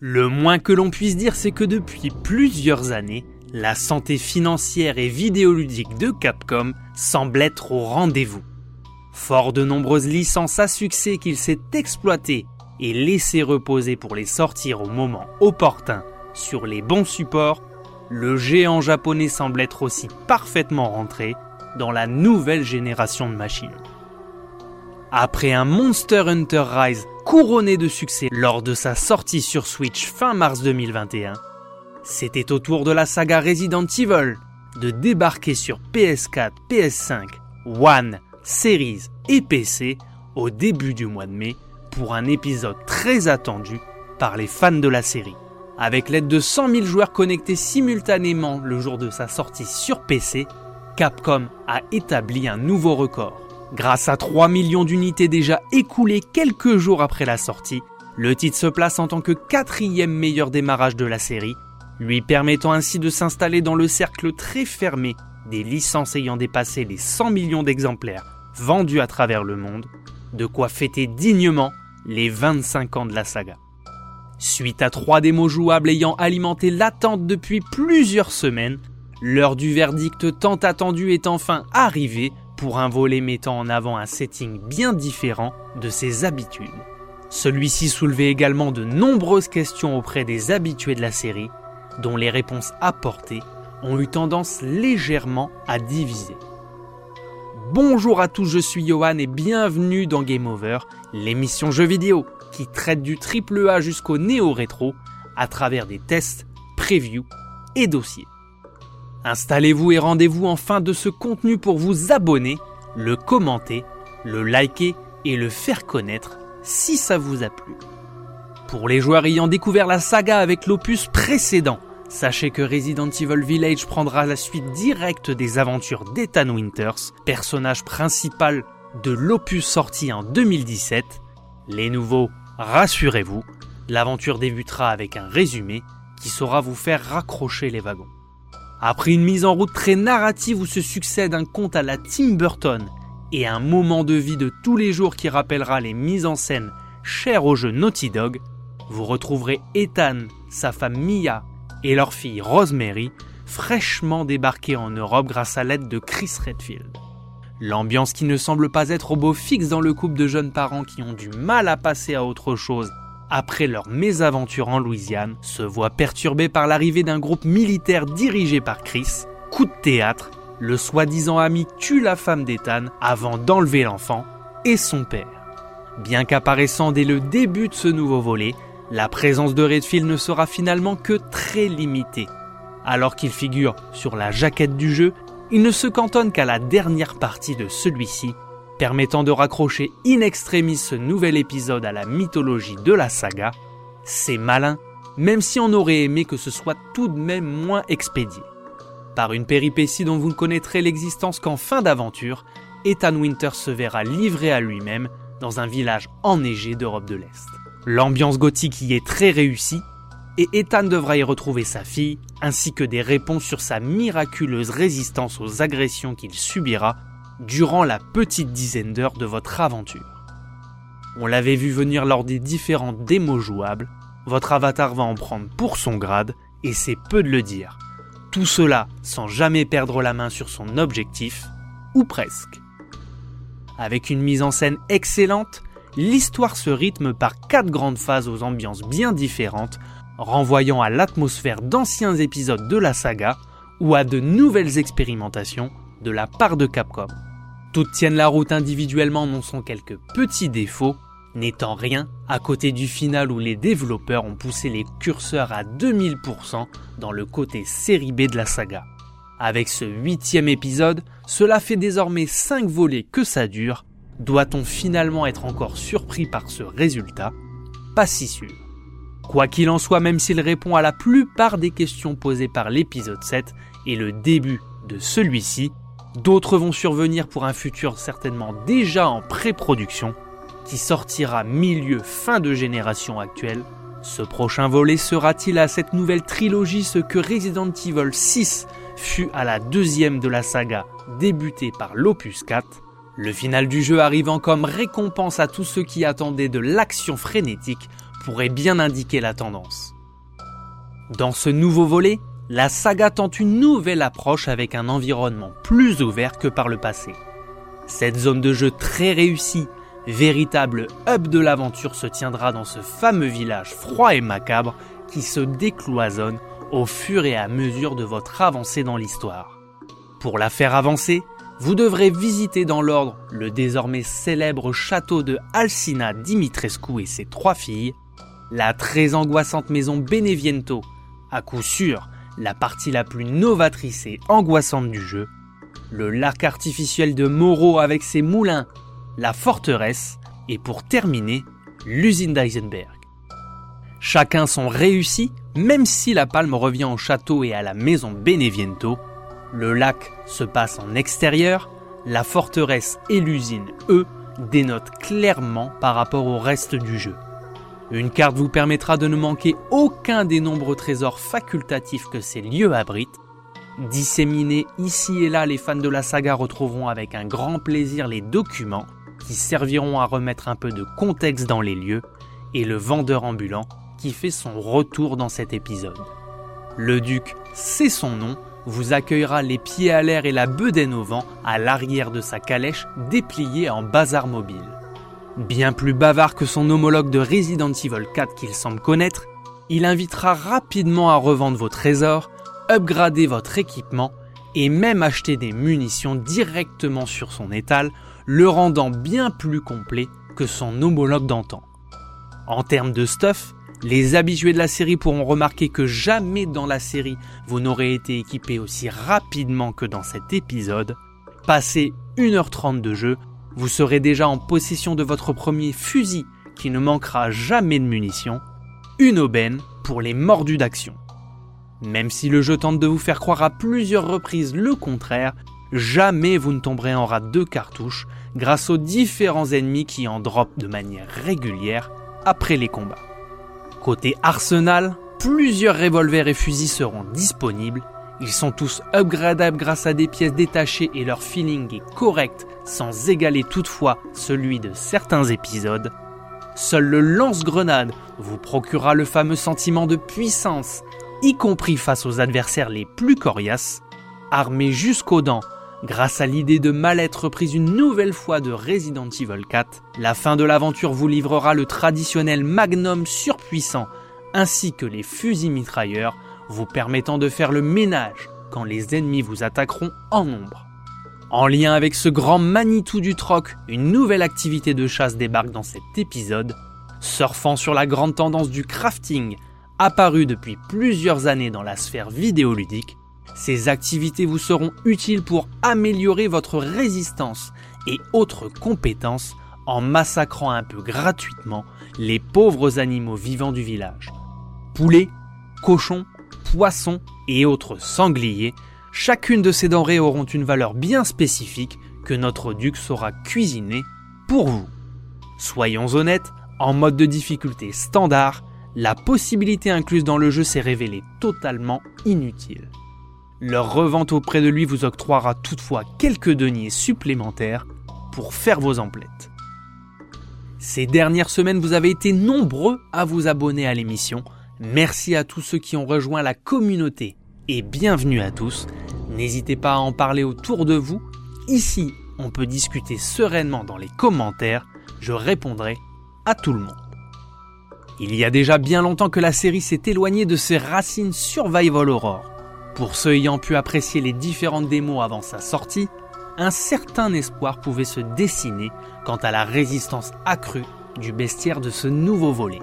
Le moins que l'on puisse dire, c'est que depuis plusieurs années, la santé financière et vidéoludique de Capcom semble être au rendez-vous. Fort de nombreuses licences à succès qu'il s'est exploité et laissé reposer pour les sortir au moment opportun sur les bons supports, le géant japonais semble être aussi parfaitement rentré dans la nouvelle génération de machines. Après un Monster Hunter Rise couronné de succès lors de sa sortie sur Switch fin mars 2021, c'était au tour de la saga Resident Evil de débarquer sur PS4, PS5, One, Series et PC au début du mois de mai pour un épisode très attendu par les fans de la série. Avec l'aide de 100 000 joueurs connectés simultanément le jour de sa sortie sur PC, Capcom a établi un nouveau record. Grâce à 3 millions d'unités déjà écoulées quelques jours après la sortie, le titre se place en tant que quatrième meilleur démarrage de la série, lui permettant ainsi de s'installer dans le cercle très fermé des licences ayant dépassé les 100 millions d'exemplaires vendus à travers le monde, de quoi fêter dignement les 25 ans de la saga. Suite à trois démos jouables ayant alimenté l'attente depuis plusieurs semaines, l'heure du verdict tant attendu est enfin arrivée pour un volet mettant en avant un setting bien différent de ses habitudes. Celui-ci soulevait également de nombreuses questions auprès des habitués de la série, dont les réponses apportées ont eu tendance légèrement à diviser. Bonjour à tous, je suis Johan et bienvenue dans Game Over, l'émission jeux vidéo qui traite du triple A jusqu'au néo-rétro à travers des tests, previews et dossiers. Installez-vous et rendez-vous en fin de ce contenu pour vous abonner, le commenter, le liker et le faire connaître si ça vous a plu. Pour les joueurs ayant découvert la saga avec l'opus précédent, sachez que Resident Evil Village prendra la suite directe des aventures d'Ethan Winters, personnage principal de l'opus sorti en 2017. Les nouveaux, rassurez-vous, l'aventure débutera avec un résumé qui saura vous faire raccrocher les wagons. Après une mise en route très narrative où se succède un conte à la Tim Burton et un moment de vie de tous les jours qui rappellera les mises en scène chères au jeu Naughty Dog, vous retrouverez Ethan, sa femme Mia et leur fille Rosemary fraîchement débarqués en Europe grâce à l'aide de Chris Redfield. L'ambiance qui ne semble pas être au beau fixe dans le couple de jeunes parents qui ont du mal à passer à autre chose après leur mésaventure en Louisiane, se voit perturbée par l'arrivée d'un groupe militaire dirigé par Chris. Coup de théâtre, le soi-disant ami tue la femme d'Ethan avant d'enlever l'enfant et son père. Bien qu'apparaissant dès le début de ce nouveau volet, la présence de Redfield ne sera finalement que très limitée. Alors qu'il figure sur la jaquette du jeu, il ne se cantonne qu'à la dernière partie de celui-ci permettant de raccrocher in extremis ce nouvel épisode à la mythologie de la saga, c'est malin, même si on aurait aimé que ce soit tout de même moins expédié. Par une péripétie dont vous ne connaîtrez l'existence qu'en fin d'aventure, Ethan Winter se verra livré à lui-même dans un village enneigé d'Europe de l'Est. L'ambiance gothique y est très réussie, et Ethan devra y retrouver sa fille, ainsi que des réponses sur sa miraculeuse résistance aux agressions qu'il subira durant la petite dizaine d'heures de votre aventure. On l'avait vu venir lors des différentes démos jouables, votre avatar va en prendre pour son grade, et c'est peu de le dire. Tout cela sans jamais perdre la main sur son objectif, ou presque. Avec une mise en scène excellente, l'histoire se rythme par quatre grandes phases aux ambiances bien différentes, renvoyant à l'atmosphère d'anciens épisodes de la saga ou à de nouvelles expérimentations de la part de Capcom. Toutes tiennent la route individuellement, non sont quelques petits défauts, n'étant rien à côté du final où les développeurs ont poussé les curseurs à 2000% dans le côté série B de la saga. Avec ce huitième épisode, cela fait désormais 5 volets que ça dure. Doit-on finalement être encore surpris par ce résultat? Pas si sûr. Quoi qu'il en soit, même s'il répond à la plupart des questions posées par l'épisode 7 et le début de celui-ci, D'autres vont survenir pour un futur certainement déjà en pré-production, qui sortira milieu fin de génération actuelle. Ce prochain volet sera-t-il à cette nouvelle trilogie ce que Resident Evil 6 fut à la deuxième de la saga débutée par l'Opus 4 Le final du jeu arrivant comme récompense à tous ceux qui attendaient de l'action frénétique pourrait bien indiquer la tendance. Dans ce nouveau volet, la saga tente une nouvelle approche avec un environnement plus ouvert que par le passé. Cette zone de jeu très réussie, véritable hub de l'aventure, se tiendra dans ce fameux village froid et macabre qui se décloisonne au fur et à mesure de votre avancée dans l'histoire. Pour la faire avancer, vous devrez visiter dans l'ordre le désormais célèbre château de Alcina Dimitrescu et ses trois filles, la très angoissante maison Beneviento, à coup sûr la partie la plus novatrice et angoissante du jeu, le lac artificiel de Moreau avec ses moulins, la forteresse, et pour terminer, l'usine d'Eisenberg. Chacun sont réussis, même si la palme revient au château et à la maison Beneviento. Le lac se passe en extérieur, la forteresse et l'usine, eux, dénotent clairement par rapport au reste du jeu. Une carte vous permettra de ne manquer aucun des nombreux trésors facultatifs que ces lieux abritent. Disséminés ici et là, les fans de la saga retrouveront avec un grand plaisir les documents qui serviront à remettre un peu de contexte dans les lieux et le vendeur ambulant qui fait son retour dans cet épisode. Le duc, c'est son nom, vous accueillera les pieds à l'air et la bedaine au vent à l'arrière de sa calèche dépliée en bazar mobile. Bien plus bavard que son homologue de Resident Evil 4 qu'il semble connaître, il invitera rapidement à revendre vos trésors, upgrader votre équipement et même acheter des munitions directement sur son étal, le rendant bien plus complet que son homologue d'antan. En termes de stuff, les habitués de la série pourront remarquer que jamais dans la série vous n'aurez été équipé aussi rapidement que dans cet épisode. Passé 1h30 de jeu, vous serez déjà en possession de votre premier fusil qui ne manquera jamais de munitions, une aubaine pour les mordus d'action. Même si le jeu tente de vous faire croire à plusieurs reprises le contraire, jamais vous ne tomberez en rate de cartouches grâce aux différents ennemis qui en dropent de manière régulière après les combats. Côté arsenal, plusieurs revolvers et fusils seront disponibles ils sont tous upgradables grâce à des pièces détachées et leur feeling est correct sans égaler toutefois celui de certains épisodes. Seul le lance-grenade vous procurera le fameux sentiment de puissance, y compris face aux adversaires les plus coriaces. Armé jusqu'aux dents, grâce à l'idée de mal-être prise une nouvelle fois de Resident Evil 4, la fin de l'aventure vous livrera le traditionnel magnum surpuissant ainsi que les fusils mitrailleurs vous permettant de faire le ménage quand les ennemis vous attaqueront en nombre. En lien avec ce grand Manitou du troc, une nouvelle activité de chasse débarque dans cet épisode, surfant sur la grande tendance du crafting, apparue depuis plusieurs années dans la sphère vidéoludique. Ces activités vous seront utiles pour améliorer votre résistance et autres compétences en massacrant un peu gratuitement les pauvres animaux vivants du village. Poulets, cochons, poissons et autres sangliers, chacune de ces denrées auront une valeur bien spécifique que notre duc saura cuisiner pour vous. Soyons honnêtes, en mode de difficulté standard, la possibilité incluse dans le jeu s'est révélée totalement inutile. Leur revente auprès de lui vous octroiera toutefois quelques deniers supplémentaires pour faire vos emplettes. Ces dernières semaines, vous avez été nombreux à vous abonner à l'émission, Merci à tous ceux qui ont rejoint la communauté et bienvenue à tous. N'hésitez pas à en parler autour de vous. Ici, on peut discuter sereinement dans les commentaires. Je répondrai à tout le monde. Il y a déjà bien longtemps que la série s'est éloignée de ses racines Survival Horror. Pour ceux ayant pu apprécier les différentes démos avant sa sortie, un certain espoir pouvait se dessiner quant à la résistance accrue du bestiaire de ce nouveau volet.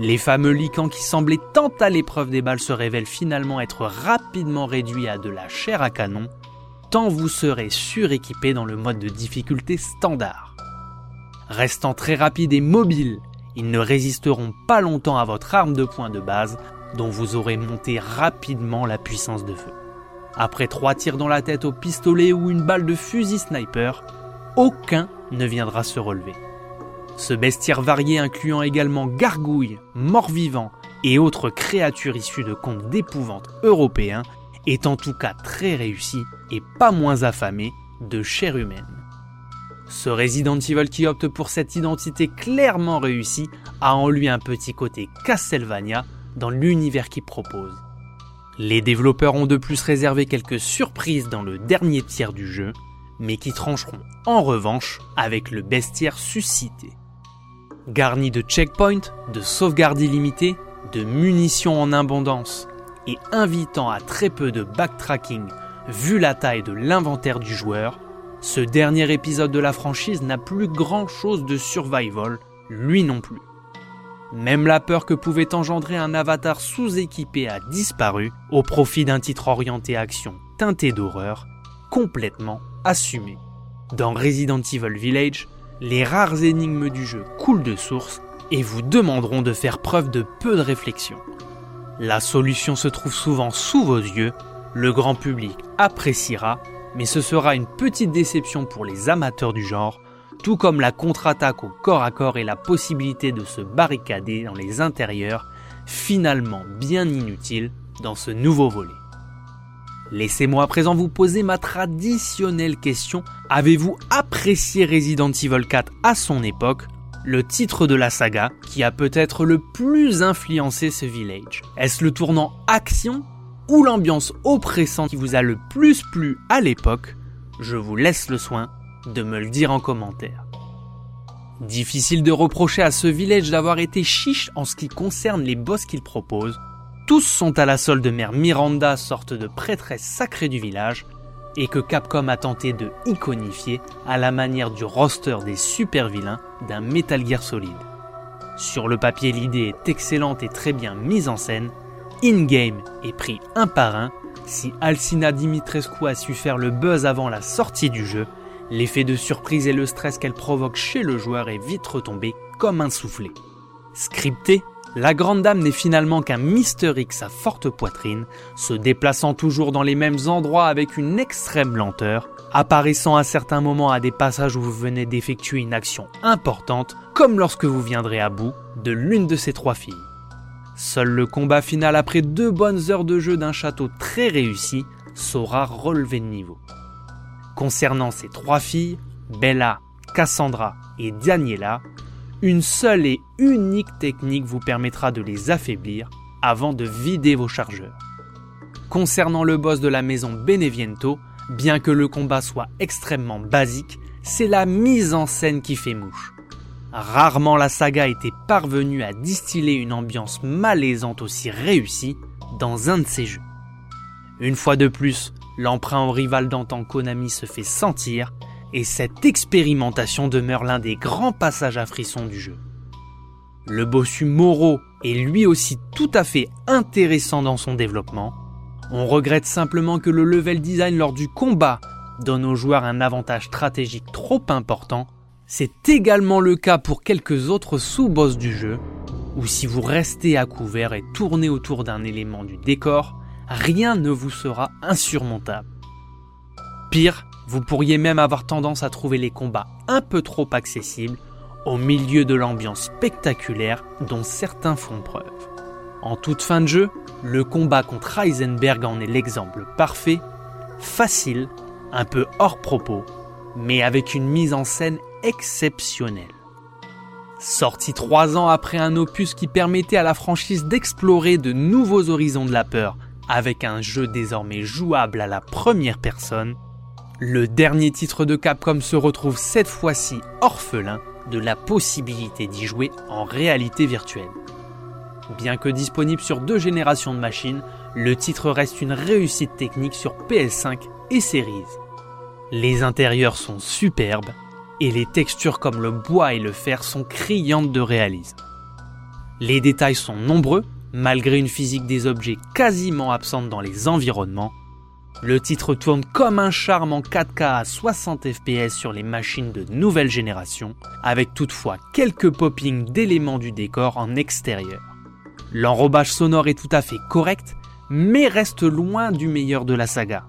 Les fameux licans qui semblaient tant à l'épreuve des balles se révèlent finalement être rapidement réduits à de la chair à canon, tant vous serez suréquipé dans le mode de difficulté standard. Restant très rapides et mobiles, ils ne résisteront pas longtemps à votre arme de poing de base, dont vous aurez monté rapidement la puissance de feu. Après trois tirs dans la tête au pistolet ou une balle de fusil sniper, aucun ne viendra se relever. Ce bestiaire varié incluant également gargouilles, morts-vivants et autres créatures issues de contes d'épouvante européens est en tout cas très réussi et pas moins affamé de chair humaine. Ce Resident Evil qui opte pour cette identité clairement réussie a en lui un petit côté Castlevania dans l'univers qu'il propose. Les développeurs ont de plus réservé quelques surprises dans le dernier tiers du jeu, mais qui trancheront en revanche avec le bestiaire suscité. Garni de checkpoints, de sauvegardes illimitées, de munitions en abondance et invitant à très peu de backtracking vu la taille de l'inventaire du joueur, ce dernier épisode de la franchise n'a plus grand chose de survival, lui non plus. Même la peur que pouvait engendrer un avatar sous-équipé a disparu au profit d'un titre orienté action teinté d'horreur, complètement assumé. Dans Resident Evil Village, les rares énigmes du jeu coulent de source et vous demanderont de faire preuve de peu de réflexion. La solution se trouve souvent sous vos yeux, le grand public appréciera, mais ce sera une petite déception pour les amateurs du genre, tout comme la contre-attaque au corps à corps et la possibilité de se barricader dans les intérieurs, finalement bien inutile dans ce nouveau volet. Laissez-moi à présent vous poser ma traditionnelle question. Avez-vous apprécié Resident Evil 4 à son époque le titre de la saga qui a peut-être le plus influencé ce village? Est-ce le tournant action ou l'ambiance oppressante qui vous a le plus plu à l'époque? Je vous laisse le soin de me le dire en commentaire. Difficile de reprocher à ce village d'avoir été chiche en ce qui concerne les boss qu'il propose. Tous sont à la solde de mère Miranda, sorte de prêtresse sacrée du village, et que Capcom a tenté de iconifier à la manière du roster des super vilains d'un Metal Gear Solid. Sur le papier, l'idée est excellente et très bien mise en scène. In-game est pris un par un. Si Alcina Dimitrescu a su faire le buzz avant la sortie du jeu, L'effet de surprise et le stress qu'elle provoque chez le joueur est vite retombé comme un soufflet. Scripté, la grande dame n'est finalement qu'un Mister X à forte poitrine, se déplaçant toujours dans les mêmes endroits avec une extrême lenteur, apparaissant à certains moments à des passages où vous venez d'effectuer une action importante, comme lorsque vous viendrez à bout de l'une de ces trois filles. Seul le combat final après deux bonnes heures de jeu d'un château très réussi saura relever de niveau. Concernant ces trois filles, Bella, Cassandra et Daniela, une seule et unique technique vous permettra de les affaiblir avant de vider vos chargeurs. Concernant le boss de la maison Beneviento, bien que le combat soit extrêmement basique, c'est la mise en scène qui fait mouche. Rarement la saga était parvenue à distiller une ambiance malaisante aussi réussie dans un de ses jeux. Une fois de plus, L'emprunt au rival d'antan Konami se fait sentir, et cette expérimentation demeure l'un des grands passages à frisson du jeu. Le bossu Moro est lui aussi tout à fait intéressant dans son développement. On regrette simplement que le level design lors du combat donne aux joueurs un avantage stratégique trop important. C'est également le cas pour quelques autres sous-boss du jeu, où si vous restez à couvert et tournez autour d'un élément du décor, rien ne vous sera insurmontable. Pire, vous pourriez même avoir tendance à trouver les combats un peu trop accessibles au milieu de l'ambiance spectaculaire dont certains font preuve. En toute fin de jeu, le combat contre Heisenberg en est l'exemple parfait, facile, un peu hors propos, mais avec une mise en scène exceptionnelle. Sorti trois ans après un opus qui permettait à la franchise d'explorer de nouveaux horizons de la peur avec un jeu désormais jouable à la première personne, le dernier titre de Capcom se retrouve cette fois-ci orphelin de la possibilité d'y jouer en réalité virtuelle. Bien que disponible sur deux générations de machines, le titre reste une réussite technique sur PS5 et Series. Les intérieurs sont superbes et les textures comme le bois et le fer sont criantes de réalisme. Les détails sont nombreux Malgré une physique des objets quasiment absente dans les environnements, le titre tourne comme un charme en 4K à 60 fps sur les machines de nouvelle génération, avec toutefois quelques poppings d'éléments du décor en extérieur. L'enrobage sonore est tout à fait correct, mais reste loin du meilleur de la saga.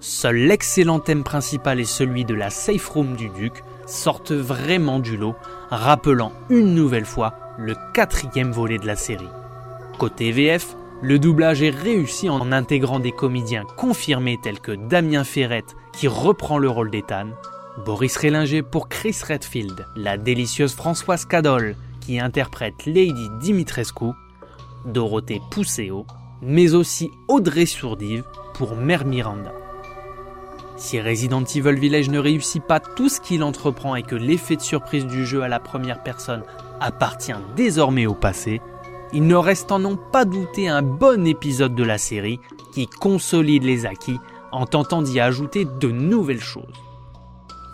Seul l'excellent thème principal et celui de la safe room du duc sortent vraiment du lot, rappelant une nouvelle fois le quatrième volet de la série. Côté VF, le doublage est réussi en intégrant des comédiens confirmés tels que Damien Ferrette qui reprend le rôle d'Ethan, Boris Rélinger pour Chris Redfield, la délicieuse Françoise Cadol qui interprète Lady Dimitrescu, Dorothée Pousseau, mais aussi Audrey Sourdive pour Mère Miranda. Si Resident Evil Village ne réussit pas tout ce qu'il entreprend et que l'effet de surprise du jeu à la première personne appartient désormais au passé, il ne reste en non pas douter un bon épisode de la série qui consolide les acquis en tentant d'y ajouter de nouvelles choses.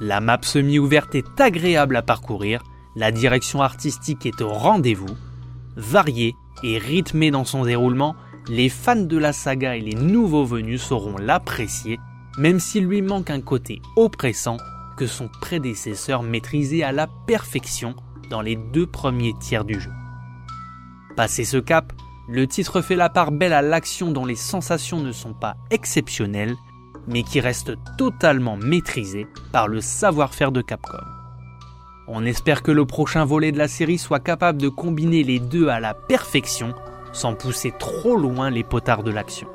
La map semi-ouverte est agréable à parcourir, la direction artistique est au rendez-vous, variée et rythmée dans son déroulement, les fans de la saga et les nouveaux venus sauront l'apprécier, même s'il lui manque un côté oppressant que son prédécesseur maîtrisait à la perfection dans les deux premiers tiers du jeu. Passé ce cap, le titre fait la part belle à l'action dont les sensations ne sont pas exceptionnelles, mais qui reste totalement maîtrisée par le savoir-faire de Capcom. On espère que le prochain volet de la série soit capable de combiner les deux à la perfection sans pousser trop loin les potards de l'action.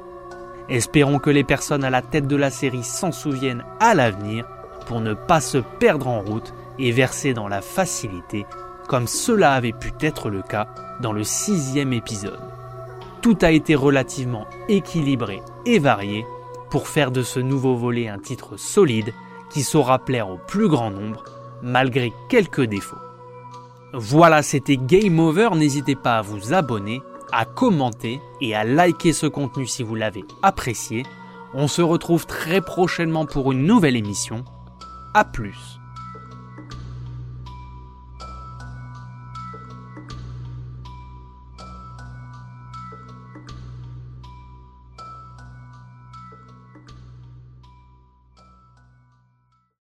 Espérons que les personnes à la tête de la série s'en souviennent à l'avenir pour ne pas se perdre en route et verser dans la facilité comme cela avait pu être le cas dans le sixième épisode. Tout a été relativement équilibré et varié pour faire de ce nouveau volet un titre solide qui saura plaire au plus grand nombre malgré quelques défauts. Voilà, c'était Game Over, n'hésitez pas à vous abonner, à commenter et à liker ce contenu si vous l'avez apprécié. On se retrouve très prochainement pour une nouvelle émission. A plus